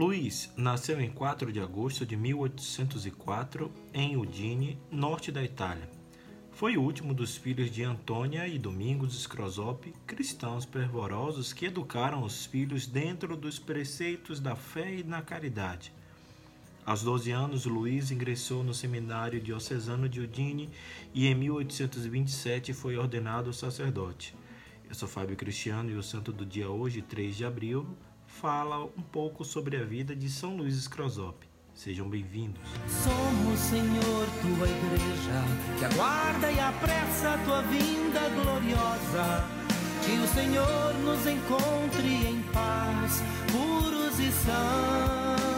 Luiz nasceu em 4 de agosto de 1804 em Udine, norte da Itália. Foi o último dos filhos de Antônia e Domingos Scrosop, cristãos fervorosos que educaram os filhos dentro dos preceitos da fé e na caridade. Aos 12 anos, Luiz ingressou no seminário diocesano de Udine e em 1827 foi ordenado sacerdote. Eu sou Fábio Cristiano e o santo do dia hoje, 3 de abril, fala um pouco sobre a vida de São Luís Scrosop. Sejam bem-vindos. Somos, Senhor, tua igreja, que aguarda e apressa a tua vinda gloriosa. Que o Senhor nos encontre em paz, puros e santos.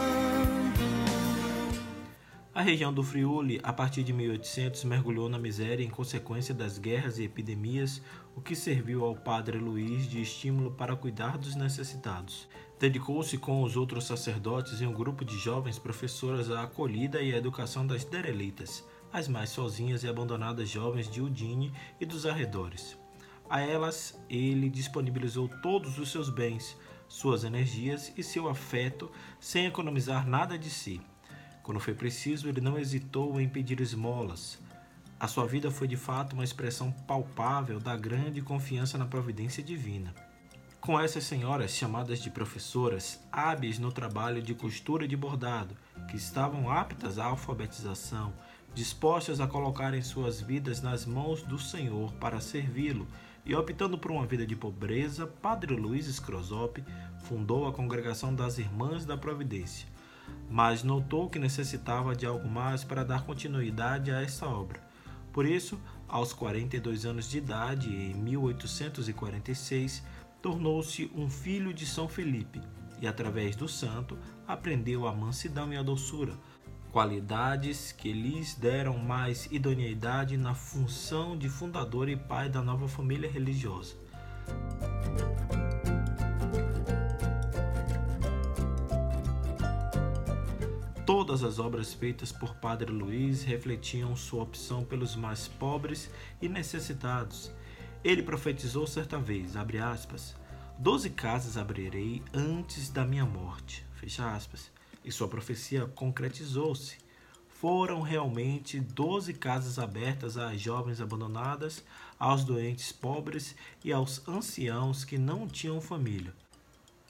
A região do Friuli, a partir de 1800, mergulhou na miséria em consequência das guerras e epidemias, o que serviu ao padre Luís de estímulo para cuidar dos necessitados. Dedicou-se com os outros sacerdotes e um grupo de jovens professoras à acolhida e à educação das derelitas, as mais sozinhas e abandonadas jovens de Udine e dos arredores. A elas, ele disponibilizou todos os seus bens, suas energias e seu afeto, sem economizar nada de si. Quando foi preciso, ele não hesitou em pedir esmolas. A sua vida foi de fato uma expressão palpável da grande confiança na providência divina. Com essas senhoras, chamadas de professoras, hábeis no trabalho de costura e de bordado, que estavam aptas à alfabetização, dispostas a colocarem suas vidas nas mãos do Senhor para servi-lo, e optando por uma vida de pobreza, Padre Luiz Scrosop fundou a Congregação das Irmãs da Providência. Mas notou que necessitava de algo mais para dar continuidade a essa obra. Por isso, aos 42 anos de idade, em 1846, tornou-se um filho de São Felipe e, através do santo, aprendeu a mansidão e a doçura, qualidades que lhes deram mais idoneidade na função de fundador e pai da nova família religiosa. Todas as obras feitas por Padre Luiz refletiam sua opção pelos mais pobres e necessitados ele profetizou certa vez, abre aspas, doze casas abrirei antes da minha morte, fecha aspas. E sua profecia concretizou-se. Foram realmente doze casas abertas às jovens abandonadas, aos doentes pobres e aos anciãos que não tinham família.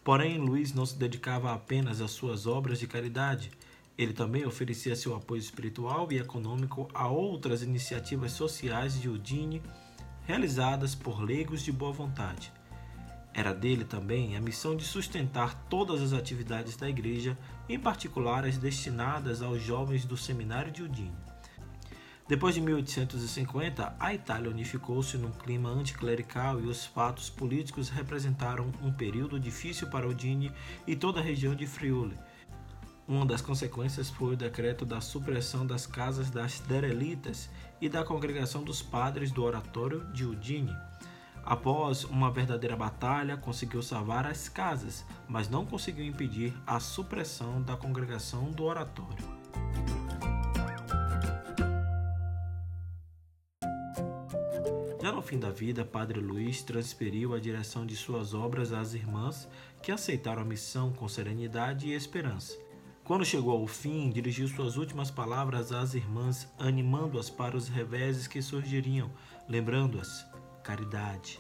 Porém, Luiz não se dedicava apenas às suas obras de caridade. Ele também oferecia seu apoio espiritual e econômico a outras iniciativas sociais de Udine realizadas por leigos de boa vontade. Era dele também a missão de sustentar todas as atividades da igreja, em particular as destinadas aos jovens do seminário de Udine. Depois de 1850, a Itália unificou-se num clima anticlerical e os fatos políticos representaram um período difícil para Udine e toda a região de Friuli. Uma das consequências foi o decreto da supressão das casas das derelitas e da congregação dos padres do oratório de Udine. Após uma verdadeira batalha, conseguiu salvar as casas, mas não conseguiu impedir a supressão da congregação do oratório. Já no fim da vida, Padre Luiz transferiu a direção de suas obras às irmãs, que aceitaram a missão com serenidade e esperança. Quando chegou ao fim, dirigiu suas últimas palavras às irmãs, animando-as para os reveses que surgiriam, lembrando-as: Caridade,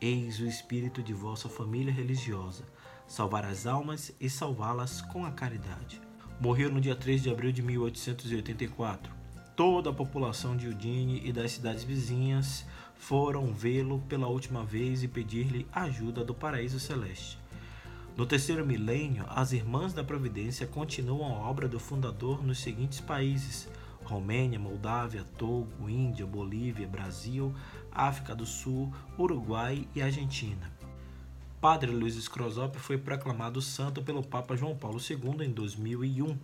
eis o espírito de vossa família religiosa, salvar as almas e salvá-las com a caridade. Morreu no dia 3 de abril de 1884. Toda a população de Udine e das cidades vizinhas foram vê-lo pela última vez e pedir-lhe ajuda do paraíso celeste. No terceiro milênio, as Irmãs da Providência continuam a obra do fundador nos seguintes países: Romênia, Moldávia, Togo, Índia, Bolívia, Brasil, África do Sul, Uruguai e Argentina. Padre Luiz Scrosop foi proclamado santo pelo Papa João Paulo II em 2001.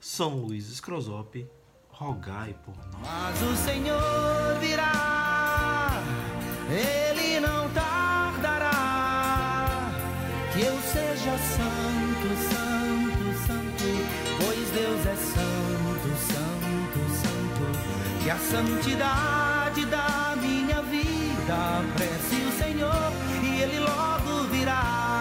São Luís Scrosop, rogai por nós. Mas o Senhor virá, ele seja santo, santo, santo, pois Deus é santo, santo, santo. Que a santidade da minha vida prece o Senhor e ele logo virá.